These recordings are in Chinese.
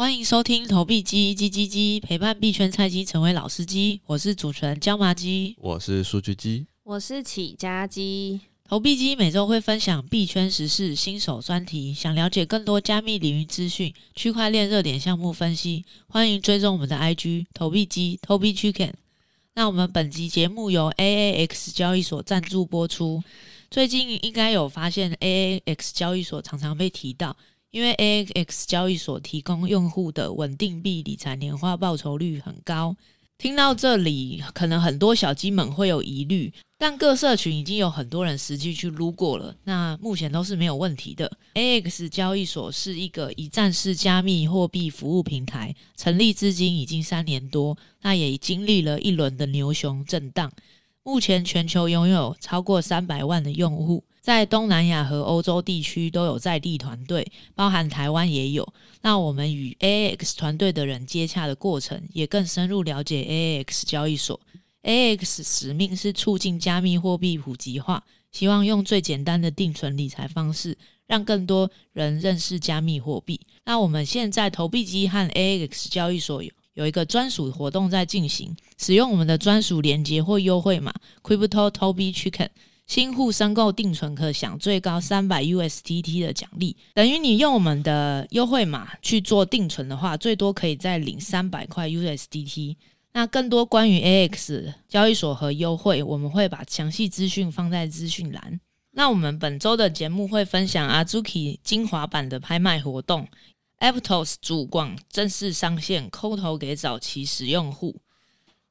欢迎收听投币鸡鸡鸡鸡，陪伴币圈菜鸡成为老司机。我是主持人椒麻鸡，我是数据鸡，我是起家鸡。投币机每周会分享币圈时事、新手专题。想了解更多加密领域资讯、区块链热点项目分析，欢迎追踪我们的 IG 投币机 Tobi Chicken。那我们本集节目由 AAX 交易所赞助播出。最近应该有发现，AAX 交易所常常被提到。因为 A X 交易所提供用户的稳定币理财年化报酬率很高。听到这里，可能很多小鸡们会有疑虑，但各社群已经有很多人实际去撸过了，那目前都是没有问题的。AAX 交易所是一个一站式加密货币服务平台，成立至今已经三年多，那也经历了一轮的牛熊震荡。目前全球拥有超过三百万的用户。在东南亚和欧洲地区都有在地团队，包含台湾也有。那我们与 AX 团队的人接洽的过程，也更深入了解 AX 交易所。AX 使命是促进加密货币普及化，希望用最简单的定存理财方式，让更多人认识加密货币。那我们现在投币机和 AX 交易所有有一个专属活动在进行，使用我们的专属链接或优惠码 Crypto Toby Chicken，。新户申购定存可享最高三百 USDT 的奖励，等于你用我们的优惠码去做定存的话，最多可以再领三百块 USDT。那更多关于 AX 交易所和优惠，我们会把详细资讯放在资讯栏。那我们本周的节目会分享 Azuki 精华版的拍卖活动，Aptos 主广正式上线，抠头给早期使用户。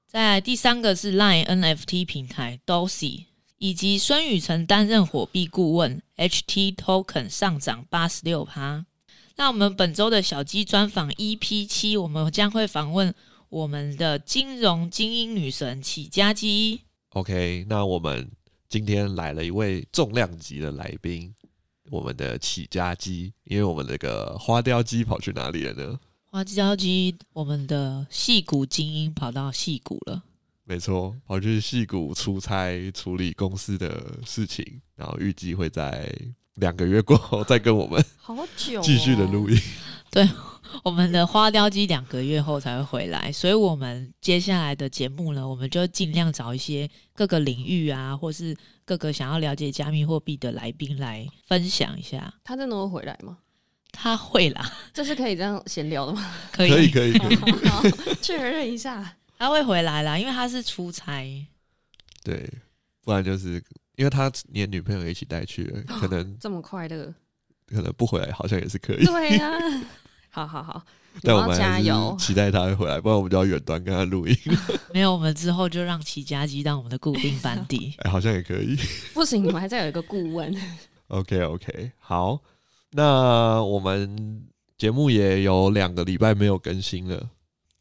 在第三个是 Line NFT 平台 Dosi。以及孙宇晨担任火币顾问，HT Token 上涨八十六趴。那我们本周的小鸡专访 EP 七，我们将会访问我们的金融精英女神起家鸡。OK，那我们今天来了一位重量级的来宾，我们的起家鸡。因为我们那个花雕鸡跑去哪里了呢？花雕鸡，我们的矽谷精英跑到矽谷了。没错，跑去戏谷出差处理公司的事情，然后预计会在两个月过后 再跟我们好久 继续的录音。对，我们的花雕鸡两个月后才会回来，所以我们接下来的节目呢，我们就尽量找一些各个领域啊，或是各个想要了解加密货币的来宾来分享一下。他真的会回来吗？他会啦，这是可以这样闲聊的吗？可以，可以，可以，可以，确认一下。他会回来啦，因为他是出差。对，不然就是因为他连女朋友一起带去了，可能这么快乐，可能不回来好像也是可以。对呀、啊，好好好，但我们加油，期待他会回来，不然我们就要远端跟他录音。没有，我们之后就让齐家鸡当我们的固定班底。哎，好像也可以。不行，你们还在有一个顾问。OK OK，好，那我们节目也有两个礼拜没有更新了。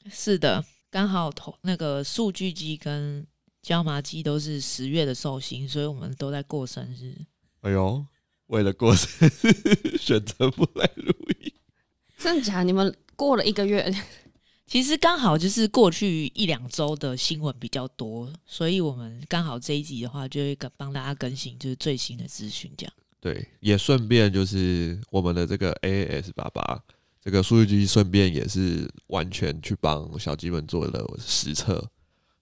是的。刚好投那个数据机跟椒麻鸡都是十月的寿星，所以我们都在过生日。哎呦，为了过生日选择不来录音，真的假的？你们过了一个月，其实刚好就是过去一两周的新闻比较多，所以我们刚好这一集的话就会帮大家更新就是最新的资讯，这样。对，也顺便就是我们的这个 AAS 爸爸。这个数据机顺便也是完全去帮小鸡们做了实测，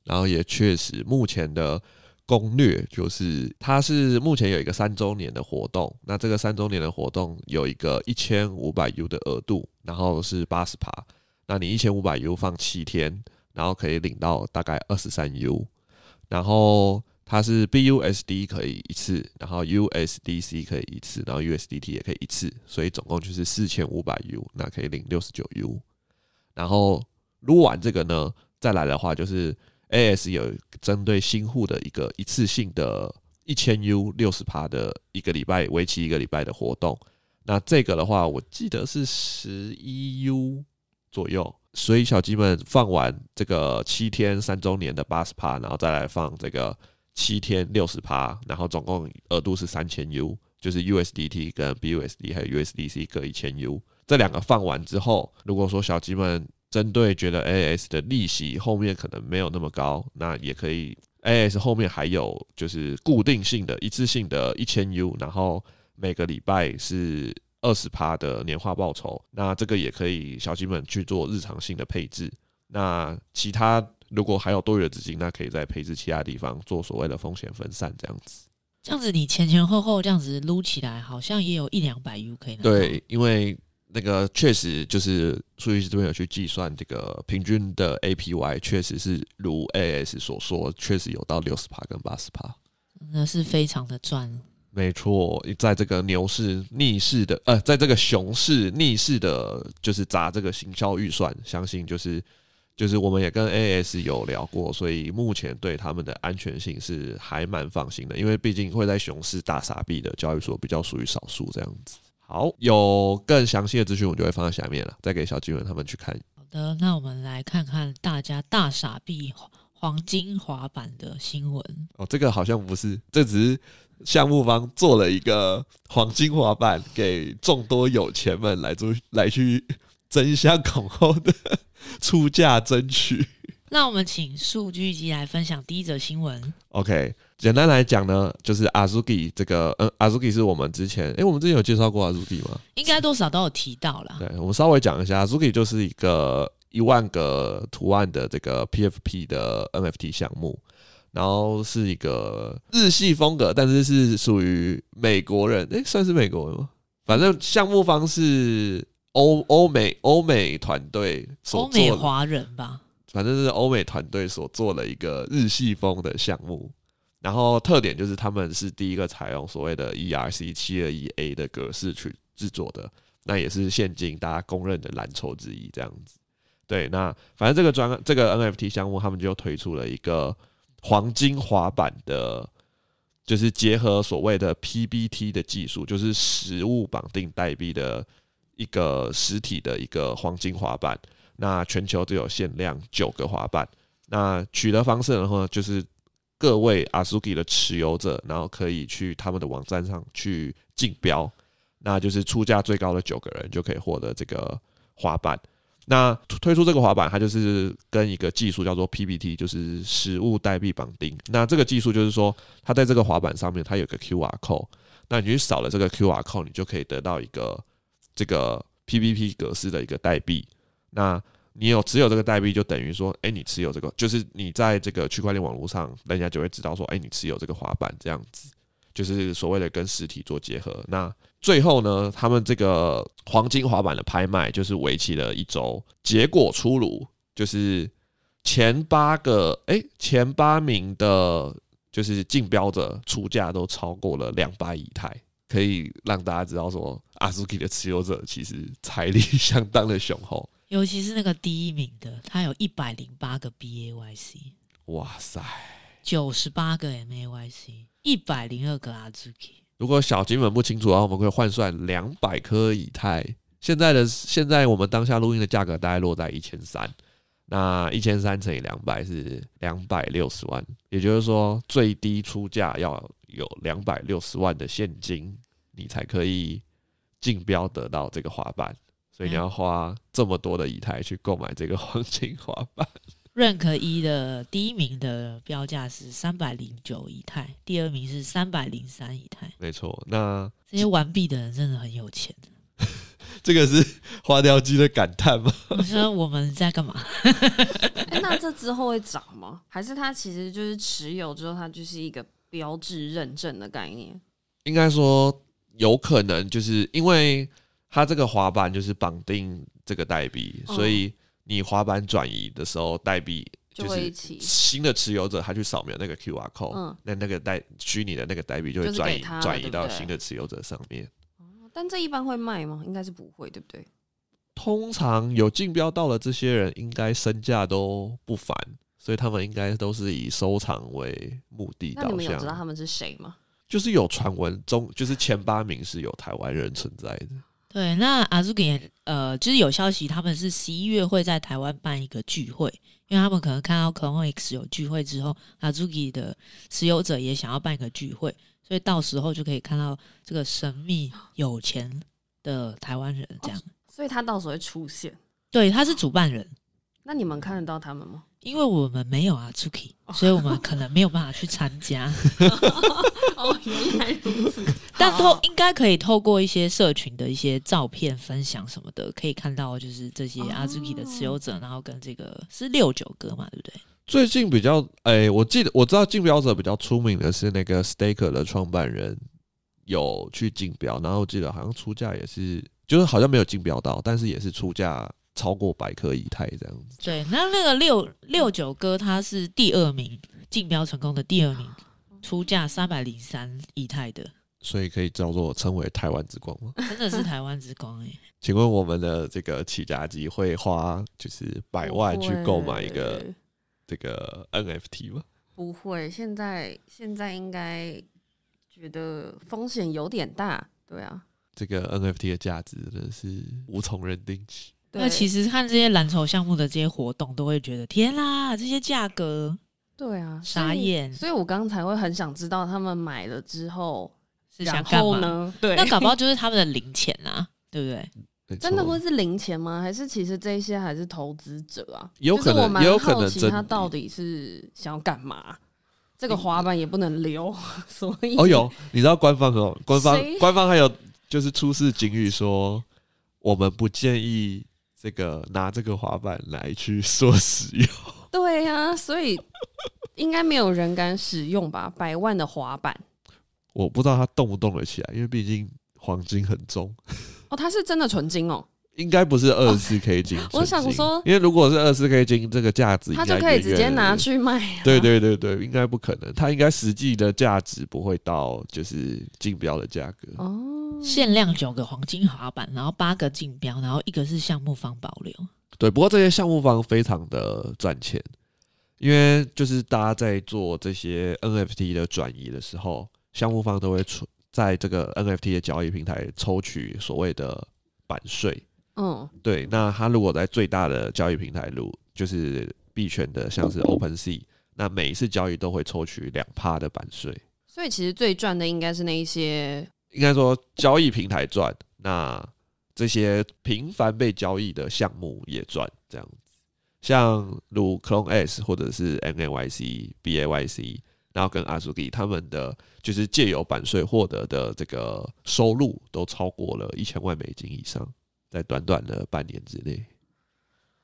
然后也确实目前的攻略就是，它是目前有一个三周年的活动，那这个三周年的活动有一个一千五百 U 的额度，然后是八十趴，那你一千五百 U 放七天，然后可以领到大概二十三 U，然后。它是 BUSD 可以一次，然后 USDC 可以一次，然后 USDT 也可以一次，所以总共就是四千五百 U，那可以领六十九 U。然后撸完这个呢，再来的话就是 AS 有针对新户的一个一次性的一千 U 六十趴的一个礼拜，为期一个礼拜的活动。那这个的话，我记得是十一 U 左右，所以小鸡们放完这个七天三周年的八十趴，然后再来放这个。七天六十趴，然后总共额度是三千 U，就是 USDT 跟 BUSD 还有 USDC 各一千 U。这两个放完之后，如果说小鸡们针对觉得 AS 的利息后面可能没有那么高，那也可以 AS 后面还有就是固定性的一次性的一千 U，然后每个礼拜是二十趴的年化报酬。那这个也可以小鸡们去做日常性的配置。那其他如果还有多余的资金，那可以再配置其他地方做所谓的风险分散，这样子。这样子你前前后后这样子撸起来，好像也有一两百 U 可以拿。对，因为那个确实就是数据师这边有去计算这个平均的 APY，确实是如 AS 所说，确实有到六十趴跟八十趴，那是非常的赚。没错，在这个牛市逆势的，呃，在这个熊市逆势的，就是砸这个行销预算，相信就是就是我们也跟 AS 有聊过，所以目前对他们的安全性是还蛮放心的，因为毕竟会在熊市大傻逼的交易所比较属于少数这样子。好，有更详细的资讯，我就会放在下面了，再给小金人他们去看。好的，那我们来看看大家大傻逼黄金滑板的新闻。哦，这个好像不是，这只是。项目方做了一个黄金滑板，给众多有钱们来做来去争相恐后的 出价争取。那我们请数据机来分享第一则新闻。OK，简单来讲呢，就是 Azuki 这个，嗯，Azuki 是我们之前，诶、欸，我们之前有介绍过 Azuki 吗？应该多少都有提到啦。对，我们稍微讲一下，Azuki 就是一个一万个图案的这个 PFP 的 NFT 项目。然后是一个日系风格，但是是属于美国人，诶，算是美国人吗？反正项目方是欧欧美欧美团队所做的，欧美华人吧，反正是欧美团队所做的一个日系风的项目。然后特点就是他们是第一个采用所谓的 ERC 七二一 A 的格式去制作的，那也是现今大家公认的蓝筹之一。这样子，对，那反正这个专这个 NFT 项目，他们就推出了一个。黄金滑板的，就是结合所谓的 PBT 的技术，就是实物绑定代币的一个实体的一个黄金滑板。那全球只有限量九个滑板。那取得方式的话，就是各位 Azuki 的持有者，然后可以去他们的网站上去竞标，那就是出价最高的九个人就可以获得这个滑板。那推出这个滑板，它就是跟一个技术叫做 PBT，就是实物代币绑定。那这个技术就是说，它在这个滑板上面，它有个 QR code。那你去扫了这个 QR code，你就可以得到一个这个 PBT 格式的一个代币。那你有持有这个代币，就等于说，哎、你持有这个，就是你在这个区块链网络上，人家就会知道说，哎、你持有这个滑板这样子。就是所谓的跟实体做结合。那最后呢，他们这个黄金滑板的拍卖就是为期了一周，结果出炉，就是前八个哎、前八名的，就是竞标者出价都超过了两百以太，可以让大家知道说，Azuki 的持有者其实财力 相当的雄厚，尤其是那个第一名的，他有一百零八个 BAYC，哇塞，九十八个 MAYC。一百零二个 Azuki，如果小金们不清楚的话，我们可以换算两百颗以太。现在的现在我们当下录音的价格大概落在一千三，那一千三乘以两百是两百六十万，也就是说最低出价要有两百六十万的现金，你才可以竞标得到这个滑板。所以你要花这么多的以太去购买这个黄金滑板。Rank 一的第一名的标价是三百零九以太，第二名是三百零三以太。没错，那这些玩币的人真的很有钱。这个是花雕鸡的感叹吗？我说我们在干嘛？欸，那这之后会涨吗？还是它其实就是持有之后，它就是一个标志认证的概念？应该说有可能，就是因为它这个滑板就是绑定这个代币，嗯，所以。你滑板转移的时候，代币就是新的持有者，他去扫描那个 QR code，嗯，那那个代虚拟的那个代币就会转移转移到新的持有者上面。但这一般会卖吗？应该是不会，对不对？通常有竞标到了这些人，应该身价都不凡，所以他们应该都是以收藏为目的。那你们有知道他们是谁吗？就是有传闻中，就是前八名是有台湾人存在的。对，那 Azuki 呃，就是有消息，他们是十一月会在台湾办一个聚会，因为他们可能看到 CloneX 有聚会之后，Azuki 的持有者也想要办一个聚会，所以到时候就可以看到这个神秘有钱的台湾人这样。哦，所以他到时候会出现。对，他是主办人。那你们看得到他们吗？因为我们没有阿 Zuki，所以我们可能没有办法去参加。哦，原来如此。但透应该可以透过一些社群的一些照片分享什么的，可以看到就是这些阿 z u k i 的持有者，哦、然后跟这个是六九哥嘛，对不对？最近比较哎、欸，我记得我知道竞标者比较出名的是那个 Staker 的创办人有去竞标，然后我记得好像出价也是，就是好像没有竞标到，但是也是出价超过百颗以太这样子。对，那那个六六九哥他是第二名，竞标成功的第二名。出价三百零三以太的，所以可以叫做称为台湾之光吗？真的是台湾之光哎、欸！请问我们的这个起家机会花就是百万去购买一个这个 NFT 吗？不会，现在现在应该觉得风险有点大，对啊。这个 NFT 的价值真的是无从认定起。那其实看这些蓝筹项目的这些活动，都会觉得天啦，这些价格。对啊，傻眼，所以我刚才会很想知道他们买了之后是想干嘛呢？对，那搞不好就是他们的零钱啊，对不对？真的会是零钱吗？还是其实这些还是投资者啊？有可能，也有可能，他到底是想要干嘛？这个滑板也不能留，所以哦，有你知道官方哦，官方官方还有就是出示警语说，我们不建议这个拿这个滑板来去做使用。对呀、啊，所以应该没有人敢使用吧？百万的滑板，我不知道它动不动得起来，因为毕竟黄金很重。哦，它是真的纯金哦，应该不是二十四 K 金。我想说，因为如果是二十四 K 金，这个价值它就可以直接拿去卖。对对对对，应该不可能，它应该实际的价值不会到就是竞标的价格。哦，限量九个黄金滑板，然后八个竞标，然后一个是项目方保留。对，不过这些项目方非常的赚钱，因为就是大家在做这些 NFT 的转移的时候，项目方都会出在这个 NFT 的交易平台抽取所谓的版税。嗯，对。那他如果在最大的交易平台，如就是币圈的，像是 OpenSea，那每一次交易都会抽取两趴的版税。所以其实最赚的应该是那一些，应该说交易平台赚。那这些频繁被交易的项目也赚这样子，像如 Clone S 或者是 NAYC、BAYC，然后跟 Azuki 他们的就是借由版税获得的这个收入都超过了一千万美金以上，在短短的半年之内。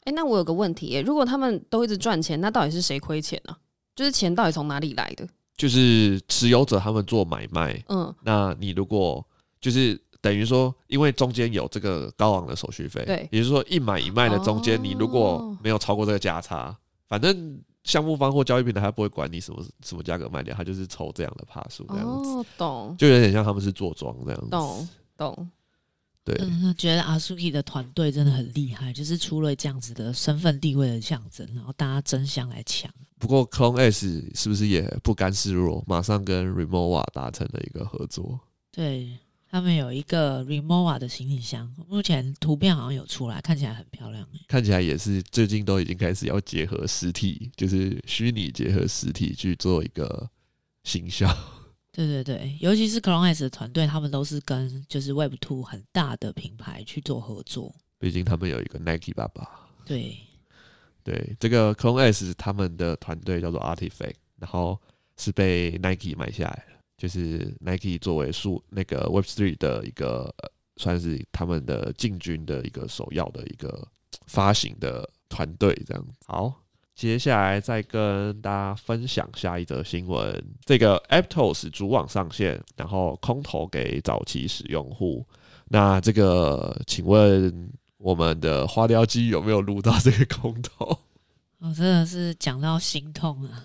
哎，那我有个问题，如果他们都一直赚钱，那到底是谁亏钱呢？就是钱到底从哪里来的？就是持有者他们做买卖，嗯，那你如果就是。等于说，因为中间有这个高昂的手续费，对，也就是说一买一卖的中间，你如果没有超过这个价差，哦、反正项目方或交易平台他不会管你什么什么价格卖掉，他就是抽这样的帕数这样子，哦，懂，就有点像他们是做庄这样子，懂懂，对，嗯，觉得阿苏 k i 的团队真的很厉害，就是出了这样子的身份地位的象征，然后大家争相来抢。不过 Clone S 是不是也不甘示弱，马上跟 Remova 达成了一个合作？对。他们有一个 Remova 的行李箱，目前图片好像有出来，看起来很漂亮。看起来也是最近都已经开始要结合实体，就是虚拟结合实体去做一个形象。对对对，尤其是 Clone S 的团队，他们都是跟就是 Web Two 很大的品牌去做合作。毕竟他们有一个 Nike 爸爸。对对，这个 Cones 他们的团队叫做 Artifact，然后是被 Nike 买下来。就是 Nike 作为数那个 Web3 的一个算是他们的进军的一个首要的一个发行的团队，这样。好，接下来再跟大家分享下一则新闻。这个 Aptos 主网上线，然后空投给早期使用户。那这个，请问我们的花雕鸡有没有录到这个空投？我真的是讲到心痛啊！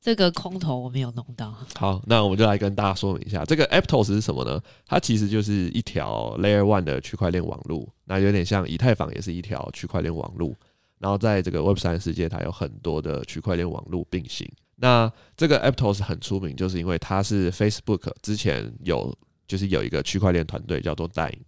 这个空投我没有弄到。好，那我们就来跟大家说明一下，这个 Aptos 是什么呢？它其实就是一条 Layer One 的区块链网络，那有点像以太坊也是一条区块链网络。然后在这个 Web 三世界，它有很多的区块链网络并行。那这个 Aptos 很出名，就是因为它是 Facebook 之前有就是有一个区块链团队叫做 Dime，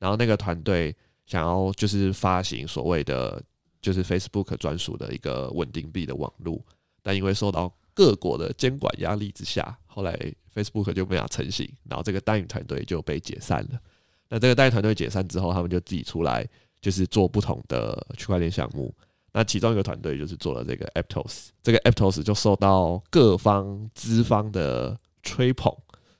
然后那个团队想要就是发行所谓的就是 Facebook 专属的一个稳定币的网络，但因为受到各国的监管压力之下，后来 Facebook 就没法成型，然后这个 Dime 团队就被解散了。那这个 Dime 团队解散之后，他们就自己出来，就是做不同的区块链项目。那其中一个团队就是做了这个 Aptos，这个 Aptos 就受到各方资方的吹捧，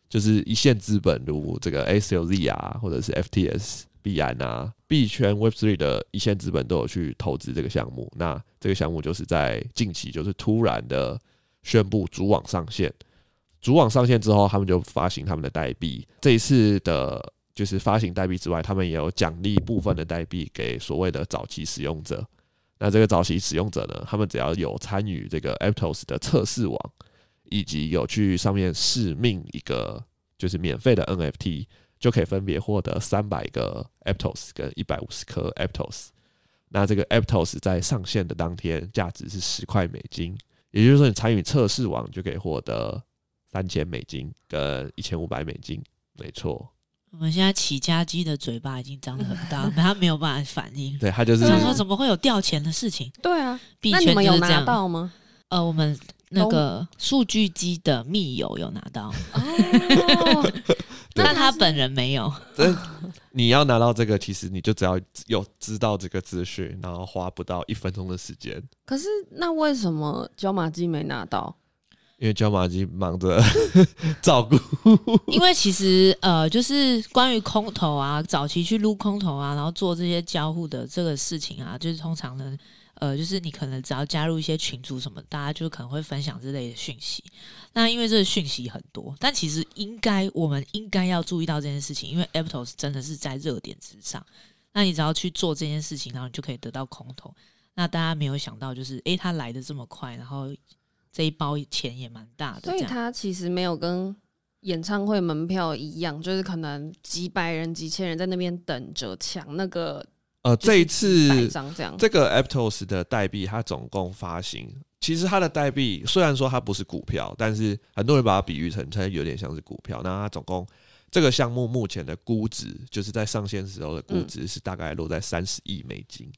就是一线资本如这个 ACLZ 啊，或者是 FTS、币安啊，币圈 Web3 的一线资本都有去投资这个项目。那这个项目就是在近期就是突然的宣布主网上线，主网上线之后，他们就发行他们的代币。这一次的就是发行代币之外，他们也有奖励部分的代币给所谓的早期使用者。那这个早期使用者呢，他们只要有参与这个 Aptos 的测试网，以及有去上面试命一个就是免费的 NFT，就可以分别获得三百个 Aptos 跟一百五十颗 Aptos。那这个 Aptos 在上线的当天价值是十块美金，也就是说你参与测试网就可以获得三千美金跟一千五百美金，没错。我们现在起家鸡的嘴巴已经张得很大，但他没有办法反应。对他就是他说怎么会有掉钱的事情？对啊，币圈就是这样。那你们有拿到吗？呃，我们那个数据机的密友有拿到，哦，但他本人没有。你要拿到这个，其实你就只要有知道这个资讯，然后花不到一分钟的时间。可是那为什么椒麻鸡没拿到？因为椒麻鸡忙着 照顾，因为其实呃，就是关于空投啊，早期去撸空投啊，然后做这些交互的这个事情啊，就是通常呢，呃，就是你可能只要加入一些群组什么，大家就可能会分享这类的讯息。那因为这个讯息很多，但其实应该我们应该要注意到这件事情，因为 Aptos 真的是在热点之上。那你只要去做这件事情，然后你就可以得到空投。那大家没有想到，就是诶，它来的这么快，然后。这一包钱也蛮大的，所以它其实没有跟演唱会门票一样，就是可能几百人、几千人在那边等着抢那个。呃，这一次这，这个 Aptos 的代币，它总共发行，其实它的代币虽然说它不是股票，但是很多人把它比喻成它有点像是股票。那它总共这个项目目前的估值，就是在上线时候的估值是大概落在三十亿美金。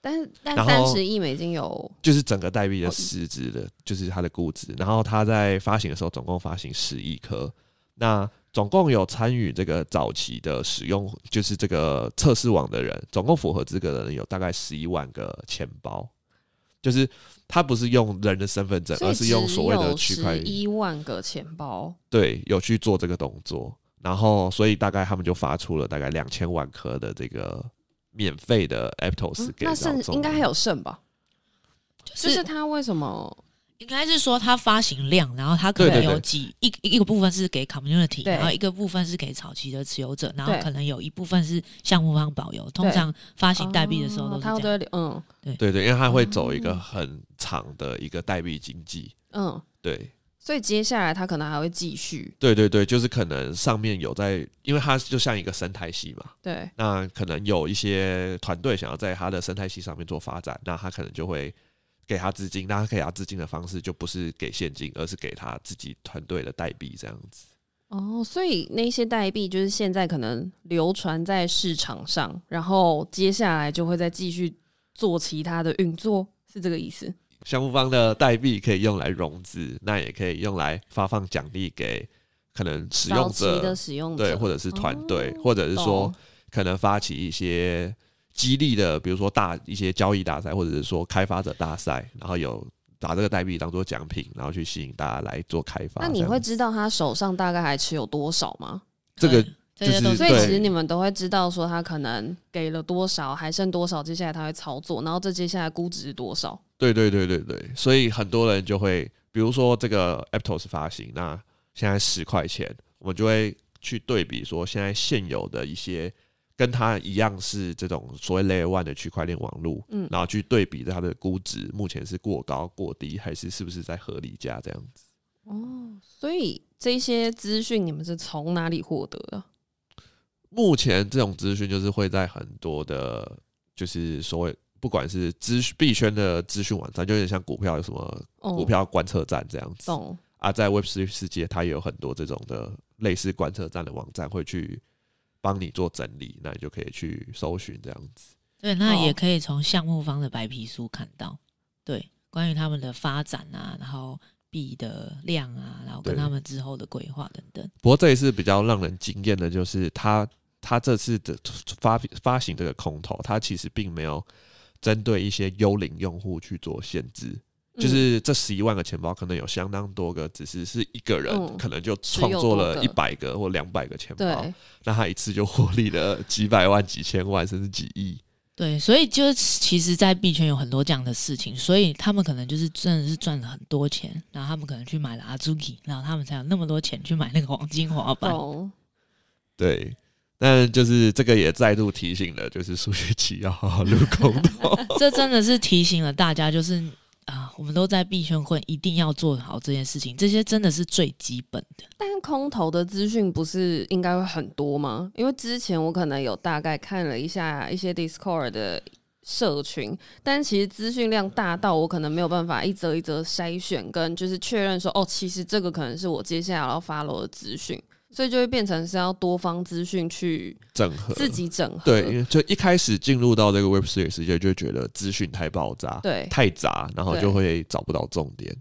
但是，但三十亿美金有，就是整个代币的市值的，就是它的估值。然后它在发行的时候，总共发行十亿颗。那总共有参与这个早期的使用，就是这个测试网的人，总共符合资格的人有大概十一万个钱包。就是他不是用人的身份证，而是用所谓的区块链。十一万个钱包，对，有去做这个动作。然后，所以大概他们就发出了大概两千万颗的这个。免费的 Aptos 给、嗯、那剩应该还有剩吧？就是、就是他为什么？应该是说它发行量，然后它可能有几一一个部分是给 Community，然后一个部分是给早期的持有者，然后可能有一部分是项目方保有。通常发行代币的时候都是这样。对嗯，对对对，因为它会走一个很长的一个代币经济。嗯，对。所以接下来它可能还会继续。对对对，就是可能上面有在，因为它就像一个生态系嘛。对。那可能有一些团队想要在它的生态系上面做发展，那它可能就会给他资金。那他给他资金的方式就不是给现金，而是给他自己团队的代币这样子。哦，所以那些代币就是现在可能流传在市场上，然后接下来就会再继续做其他的运作，是这个意思？项目方的代币可以用来融资，那也可以用来发放奖励给可能使用者，的使用者对，或者是团队，或者是说可能发起一些激励的，比如说大一些交易大赛，或者是说开发者大赛，然后有把这个代币当做奖品，然后去吸引大家来做开发。那你会知道他手上大概还持有多少吗？这个。就是、所以其实你们都会知道说他可能给了多少，还剩多少，接下来他会操作，然后这接下来估值是多少？对对对对对，所以很多人就会，比如说这个 Aptos 发行，那现在十块钱，我们就会去对比说现在现有的一些跟它一样是这种所谓 Layer One 的区块链网络，嗯，然后去对比它的估值目前是过高过低，还是是不是在合理价这样子？哦，所以这些资讯你们是从哪里获得的？目前这种资讯就是会在很多的，就是所谓不管是资币圈的资讯网站，就有点像股票有什么股票观测站这样子。哦、啊，在 Web3 世界，它也有很多这种的类似观测站的网站，会去帮你做整理，那你就可以去搜寻这样子。对，那也可以从项目方的白皮书看到，对，关于他们的发展啊，然后币的量啊，然后跟他们之后的规划等等。不过这一次比较让人惊艳的就是他。他这次的发发行这个空投，他其实并没有针对一些幽灵用户去做限制。就是这十一万个钱包，可能有相当多个，只是是一个人，嗯、可能就创作了一百个或两百个钱包，那他一次就获利了几百万、几千万，甚至几亿。对，所以就其实，在币圈有很多这样的事情，所以他们可能就是真的是赚了很多钱，然后他们可能去买了 Azuki，然后他们才有那么多钱去买那个黄金滑板。哦、对，但就是这个也再度提醒了，就是数学期要好好录空头。这真的是提醒了大家，就是。啊，我们都在币圈混，一定要做好这件事情。这些真的是最基本的。但空投的资讯不是应该会很多吗？因为之前我可能有大概看了一下一些 Discord 的社群，但其实资讯量大到我可能没有办法一则一则筛选，跟就是确认说，哦，其实这个可能是我接下来要发 w 的资讯。所以就会变成是要多方资讯去整合，自己整合。对，因为就一开始进入到这个 Web Three 世界，就觉得资讯太爆炸，对，太杂，然后就会找不到重点。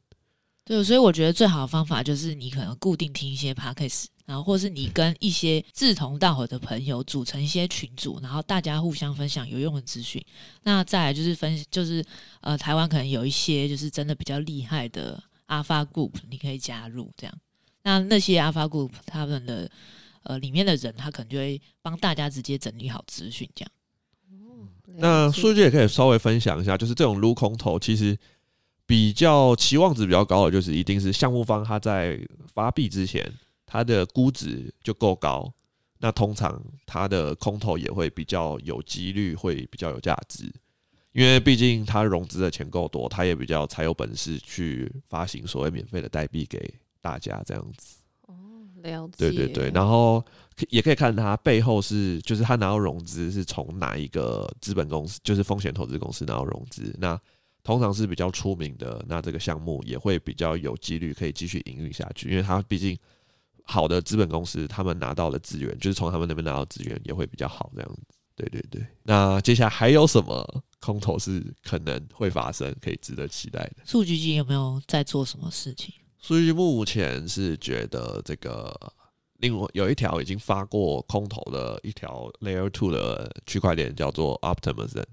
对，所以我觉得最好的方法就是你可能固定听一些 Podcast，然后或是你跟一些志同道合的朋友组成一些群组，然后大家互相分享有用的资讯。那再来就是分，就是呃，台湾可能有一些就是真的比较厉害的 Alpha Group，你可以加入这样。那那些 Alpha Group 他们的呃里面的人，他可能就会帮大家直接整理好资讯，这样。那数据也可以稍微分享一下，就是这种撸空投，其实比较期望值比较高的，就是一定是项目方他在发币之前，他的估值就够高，那通常他的空投也会比较有几率会比较有价值，因为毕竟他融资的钱够多，他也比较才有本事去发行所谓免费的代币给。大家这样子哦，了解。对对对，然后也可以看他背后是，就是他拿到融资是从哪一个资本公司，就是风险投资公司拿到融资。那通常是比较出名的，那这个项目也会比较有几率可以继续营运下去，因为他毕竟好的资本公司，他们拿到的资源就是从他们那边拿到资源也会比较好这样子。对对对，那接下来还有什么空投是可能会发生，可以值得期待的？数据集有没有在做什么事情？所以目前是觉得这个另外有一条已经发过空投的一条 Layer Two 的区块链叫做 Optimism，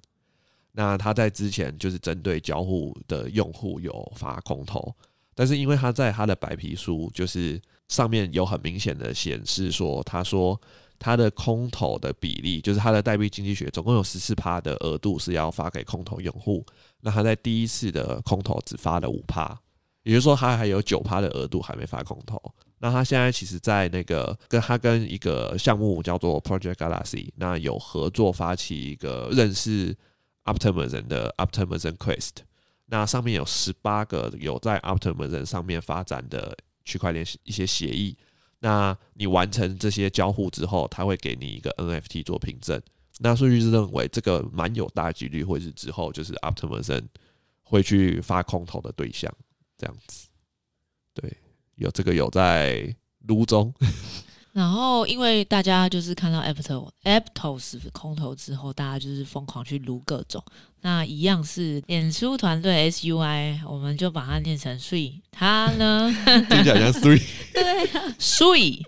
那他在之前就是针对交互的用户有发空投，但是因为他在他的白皮书就是上面有很明显的显示说，他说他的空投的比例就是他的代币经济学总共有十四趴的额度是要发给空投用户，那他在第一次的空投只发了五趴。也就是说，他还有九趴的额度还没发空投。那他现在其实，在那个跟他跟一个项目叫做 Project Galaxy，那有合作发起一个认识 Optimism 的 Optimism Quest。那上面有十八个有在 Optimism 上面发展的区块链一些协议。那你完成这些交互之后，他会给你一个 NFT 做凭证。那数据是认为这个蛮有大几率会是之后就是 Optimism 会去发空投的对象。这样子，对，有这个有在撸中，然后因为大家就是看到 Aptos Aptos 空投之后，大家就是疯狂去撸各种，那一样是脸书团队 SUI，我们就把它念成 Sui，他呢 听起来像 Sui，对，Sui，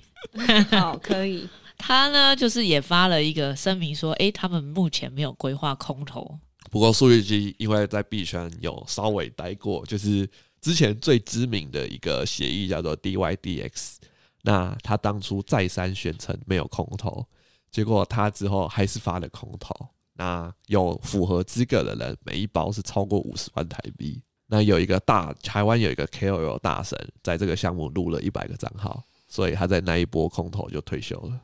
好可以，他呢就是也发了一个声明说，诶，他们目前没有规划空投，不过数据机因为在币圈有稍微待过，就是。之前最知名的一个协议叫做 DYDX，那他当初再三宣称没有空投，结果他之后还是发了空投。那有符合资格的人，每一包是超过五十万台币。那有一个大台湾有一个 KOL 大神，在这个项目录了一百个账号，所以他在那一波空投就退休了。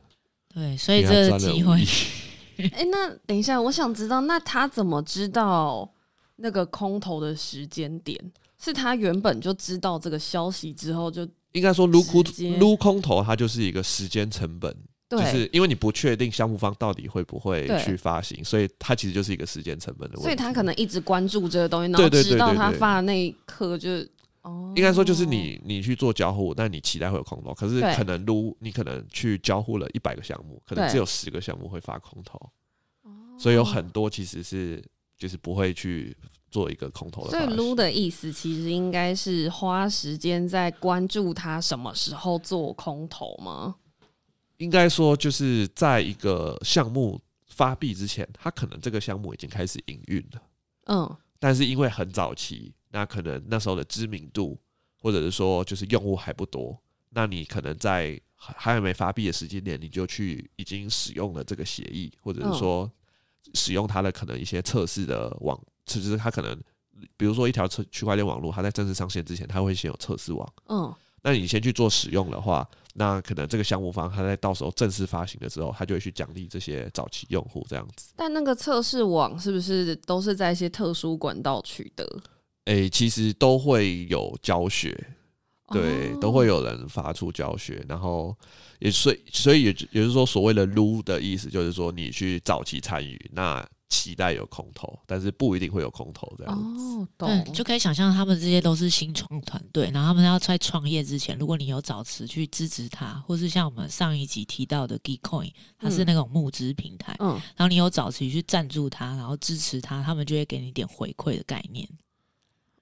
对，所以这个机会。哎、欸，那等一下，我想知道，那他怎么知道那个空投的时间点？是他原本就知道这个消息之后，就应该说撸空撸空投，它就是一个时间成本，就是因为你不确定项目方到底会不会去发行，所以它其实就是一个时间成本的问题。所以他可能一直关注这个东西，然后直到他发的那一刻就哦，应该说就是你你去做交互，但你期待会有空投，可是可能撸你可能去交互了一百个项目，可能只有十个项目会发空投，所以有很多其实是就是不会去。做一个空投的，所以撸的意思其实应该是花时间在关注他什么时候做空投吗？应该说就是在一个项目发币之前，他可能这个项目已经开始营运了。嗯，但是因为很早期，那可能那时候的知名度，或者是说就是用户还不多，那你可能在还没发币的时间点，你就去已经使用了这个协议，或者是说使用它的可能一些测试的网，其实它可能比如说一条区区块链网络，它在正式上线之前，它会先有测试网，嗯，那你先去做使用的话，那可能这个项目方他在到时候正式发行的时候，他就会去奖励这些早期用户这样子。但那个测试网是不是都是在一些特殊管道取得？诶、欸，其实都会有教学。对，哦、都会有人发出教学，然后也所以所以也也就是说，所谓的撸的意思，就是说你去早期参与，那期待有空投，但是不一定会有空投这样子。哦，懂。嗯，就可以想象他们这些都是新创团队，然后他们要在创业之前，如果你有早期去支持他，或是像我们上一集提到的 Gitcoin，它是那种募资平台，嗯，然后你有早期去赞助他，然后支持他，他们就会给你点回馈的概念。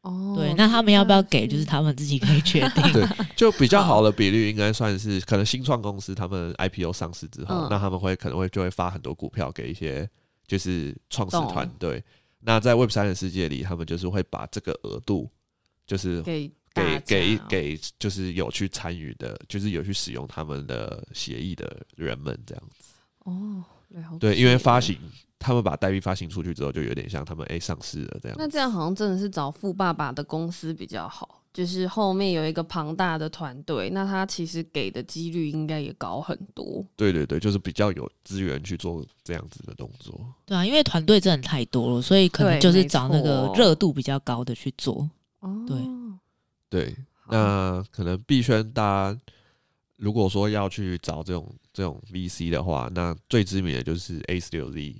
哦，对，那他们要不要给，就是他们自己可以决定。对，就比较好的比率应该算是，可能新创公司他们 IPO 上市之后，嗯、那他们会可能会就会发很多股票给一些就是创始团队。那在 Web 三的世界里，他们就是会把这个额度就是给给给给，就是有去参与的，就是有去使用他们的协议的人们这样子。哦，对，因为发行。他们把代币发行出去之后，就有点像他们 A 上市了这样。那这样好像真的是找富爸爸的公司比较好，就是后面有一个庞大的团队，那他其实给的几率应该也高很多。对对对，就是比较有资源去做这样子的动作。对啊，因为团队真的太多了，所以可能就是找那个热度比较高的去做。哦，对对，那可能币圈大家如果说要去找这种这种 VC 的话，那最知名的就是 A 十六 Z。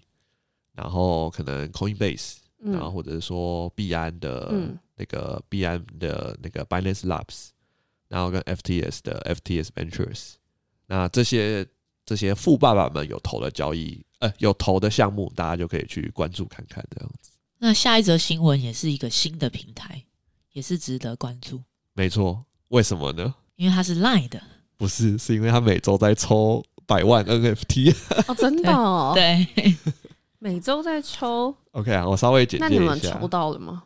然后可能 Coinbase，然后或者是说币安的那个币安的那个 Binance Labs，然后跟 FTS 的 FTS Ventures，那这些这些富爸爸们有投的交易，呃，有投的项目，大家就可以去关注看看这样子。那下一则新闻也是一个新的平台，也是值得关注。没错，为什么呢？因为它是 Line 的，不是，是因为它每周在抽百万 NFT。哦，真的哦，对。对每周在抽，OK 啊，我稍微简介一下。那你们抽到了吗？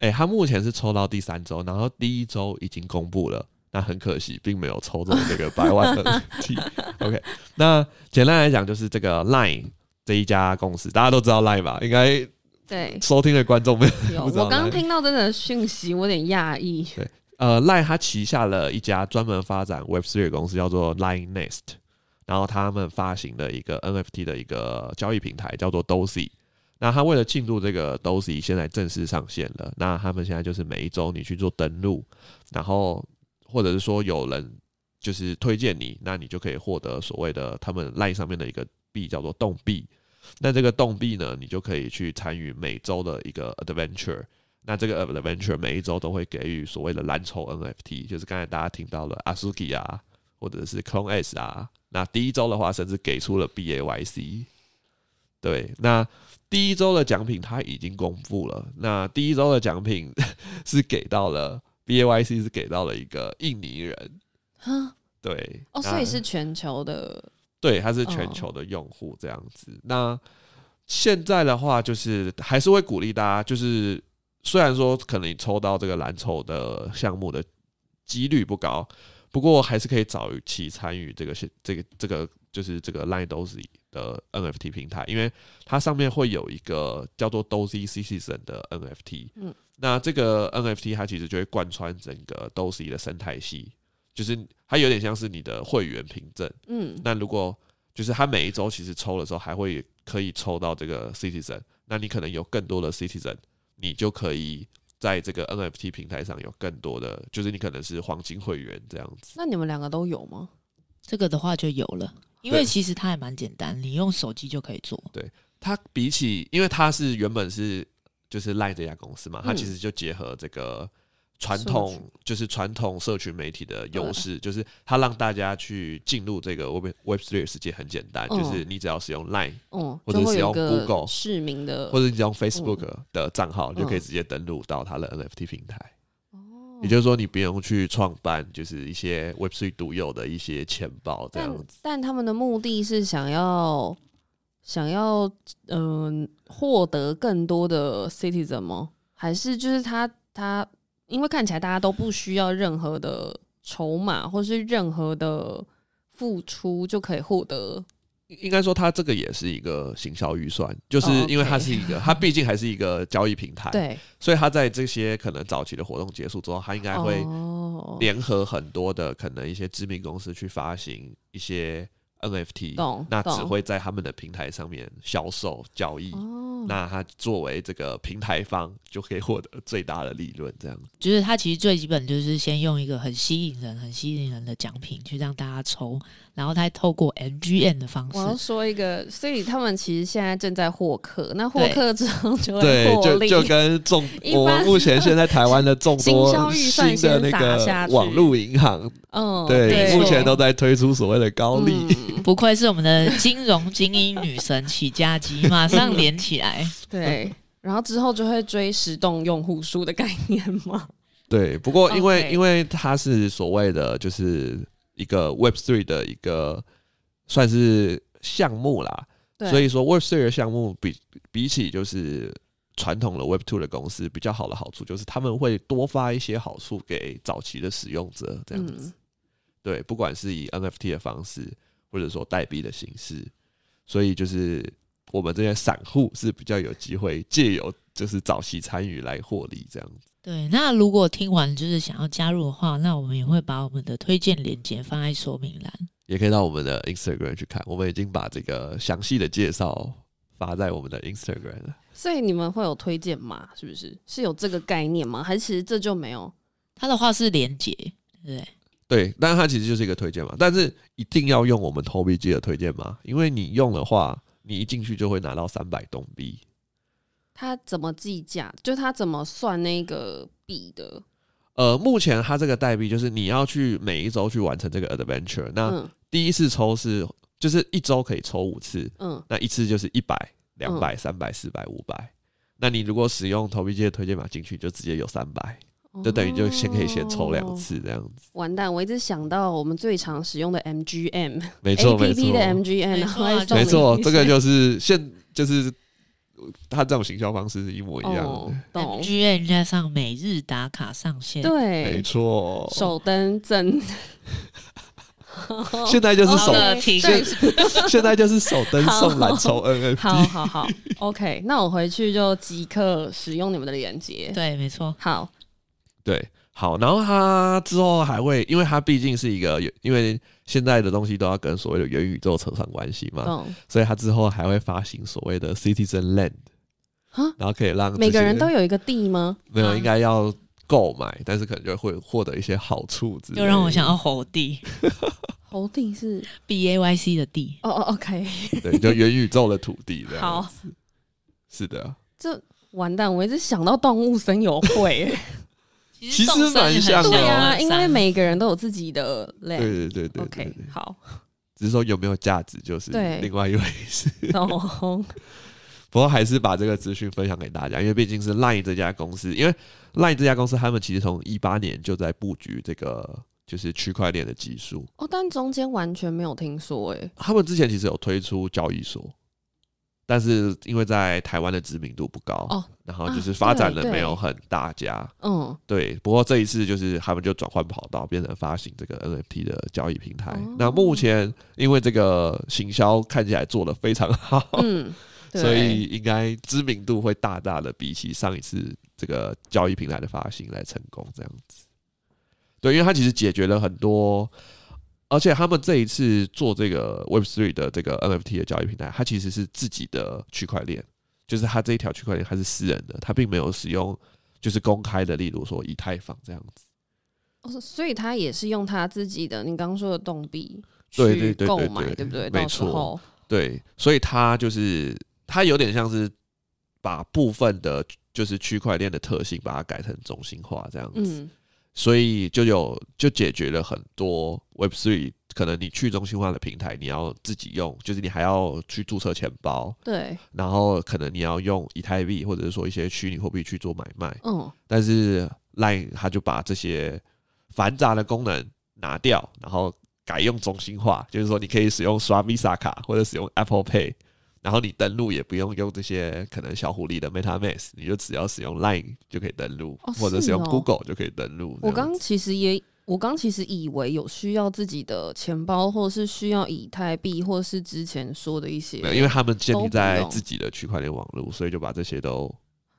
哎、欸，他目前是抽到第三周，然后第一周已经公布了，那很可惜，并没有抽中这个百万 NFT。OK，那简单来讲，就是这个 Line 这一家公司，大家都知道 Line 吧？应该对收听的观众们，有。我刚刚听到这个讯息，我有点讶异。对，呃，Line 它旗下了一家专门发展 Web3 的公司，叫做 Line Nest。然后他们发行了一个 NFT 的一个交易平台，叫做 Dosi。那他为了进入这个 Dosi，现在正式上线了。那他们现在就是每一周你去做登录，然后或者是说有人就是推荐你，那你就可以获得所谓的他们 Line 上面的一个币，叫做动币。那这个动币呢，你就可以去参与每周的一个 Adventure。那这个 Adventure 每一周都会给予所谓的蓝筹 NFT，就是刚才大家听到了 Asuki 啊，或者是 Clone S 啊。那第一周的话，甚至给出了 BAYC。对，那第一周的奖品他已经公布了。那第一周的奖品 是给到了 BAYC，是给到了一个印尼人。哈，对，哦，所以是全球的。对，他是全球的用户这样子。哦、那现在的话，就是还是会鼓励大家，就是虽然说可能你抽到这个蓝筹的项目的几率不高。不过还是可以早期参与这个这个这个就是这个 Line Dozy 的 NFT 平台，因为它上面会有一个叫做 Dozy Citizen 的 NFT。嗯，那这个 NFT 它其实就会贯穿整个 Dozy 的生态系，就是它有点像是你的会员凭证。嗯，那如果就是它每一周其实抽的时候，还会可以抽到这个 Citizen，那你可能有更多的 Citizen，你就可以。在这个 NFT 平台上有更多的，就是你可能是黄金会员这样子。那你们两个都有吗？这个的话就有了，因为其实它还蛮简单，你用手机就可以做。对，它比起，因为它是原本是就是 Line 这家公司嘛，它其实就结合这个。传统就是传统社群媒体的优势，就是它让大家去进入这个 Web Web Three 的世界很简单，就是你只要使用 Line，或者使用 Google 市民的，或者你使用 Facebook 的账号，就可以直接登录到它的 NFT 平台。哦也就是说，你不用去创办，就是一些 Web Three 独有的一些钱包这样子。但他们的目的是想要想要嗯获得更多的 citizen 吗？还是就是他他因为看起来大家都不需要任何的筹码或是任何的付出就可以获得？应该说，它这个也是一个行销预算，就是因为它是一个，它毕竟还是一个交易平台，对，所以它在这些可能早期的活动结束之后，它应该会联合很多的可能一些知名公司去发行一些 NFT，那只会在他们的平台上面销售交易。那他作为这个平台方，就可以获得最大的利润。这样，就是他其实最基本就是先用一个很吸引人、很吸引人的奖品去让大家抽。然后他透过 MGM 的方式，我要说一个，所以他们其实现在正在获客，那获客之后就会获利，就就跟众 我们目前现在台湾的众多新的那个网络银行，嗯，对，目前都在推出所谓的高利，嗯、不愧是我们的金融精英女神起家机，马上连起来，对，然后之后就会追实动用户数的概念吗？对，不过因为、okay. 因为它是所谓的就是。一个 Web Three 的一个算是项目啦，所以说 Web Three 的项目比比起就是传统的 Web Two 的公司比较好的好处就是他们会多发一些好处给早期的使用者，这样子，对，不管是以 NFT 的方式或者说代币的形式，所以就是我们这些散户是比较有机会借由就是早期参与来获利这样子。对，那如果听完就是想要加入的话，那我们也会把我们的推荐链接放在说明栏，也可以到我们的 Instagram 去看。我们已经把这个详细的介绍发在我们的 Instagram 了。所以你们会有推荐吗，是不是？是有这个概念吗？还是其实这就没有？他的话是连接，对对，但是它其实就是一个推荐嘛，但是一定要用我们投币机的推荐吗，因为你用的话，你一进去就会拿到三百东币。他怎么计价？就他怎么算那个币的？呃，目前他这个代币就是你要去每一周去完成这个 adventure。那第一次抽是就是一周可以抽五次，嗯，那一次就是一百、两百、三百、四百、五百。那你如果使用 TobyG 的推荐码进去，就直接有三百，就等于就先可以先抽两次这样子。完蛋！我一直想到我们最常使用的 MGM，没错没错的 MGM，没错，这个就是现就是。他这种行销方式是一模一样的。哦、MGM 加上每日打卡上线，对，没错。首登赠，现在就是首现，现在就是首登送蓝筹 NFT。好好好，OK，那我回去就即刻使用你们的链接。对，没错。好，对，好。然后他之后还会，因为他毕竟是一个，因为。现在的东西都要跟所谓的元宇宙扯上关系嘛，嗯，所以他之后还会发行所谓的 Citizen Land，然后可以让每个人都有一个地吗？没有，应该要购买，但是可能就会获得一些好处之类的。就让我想要猴地，猴地是？B A Y C 的地。哦哦，OK，对，就元宇宙的土地这样。好，是的，这完蛋，我一直想到动物森友会。其实蛮像的，对啊，因为每个人都有自己的对对对，对，OK，好，只是说有没有价值就是另外一回事。懂。不过还是把这个资讯分享给大家，因为毕竟是 Line 这家公司，因为 Line 这家公司他们其实从一八年就在布局这个就是区块链的技术。哦，但中间完全没有听说哎。他们之前其实有推出交易所。但是因为在台湾的知名度不高，哦，然后就是发展的没有很大家，嗯，对。不过这一次就是他们就转换跑道，变成发行这个 NFT 的交易平台。哦，那目前因为这个行销看起来做的非常好，嗯，所以应该知名度会大大的比起上一次这个交易平台的发行来成功这样子。对，因为它其实解决了很多。而且他们这一次做这个 Web3 的这个 NFT 的交易平台，它其实是自己的区块链，就是它这一条区块链它是私人的，它并没有使用就是公开的，例如说以太坊这样子。哦，所以它也是用它自己的，你刚刚说的动币去购买，对不对？没错，对，所以它就是它有点像是把部分的，就是区块链的特性，把它改成中心化这样子。嗯所以就有就解决了很多 Web3 可能你去中心化的平台，你要自己用，就是你还要去注册钱包，对，然后可能你要用以太币或者是说一些虚拟货币去做买卖，嗯，但是 Line 它就把这些繁杂的功能拿掉，然后改用中心化，就是说你可以使用刷 Visa 卡或者使用 Apple Pay，然后你登录也不用用这些可能小狐狸的 MetaMask，你就只要使用 Line 就可以登录，哦或者使用 Google 就可以登录。我刚其实也，我刚其实以为有需要自己的钱包，或是需要以太币，或是之前说的一些，因为他们建立在自己的区块链网络，所以就把这些都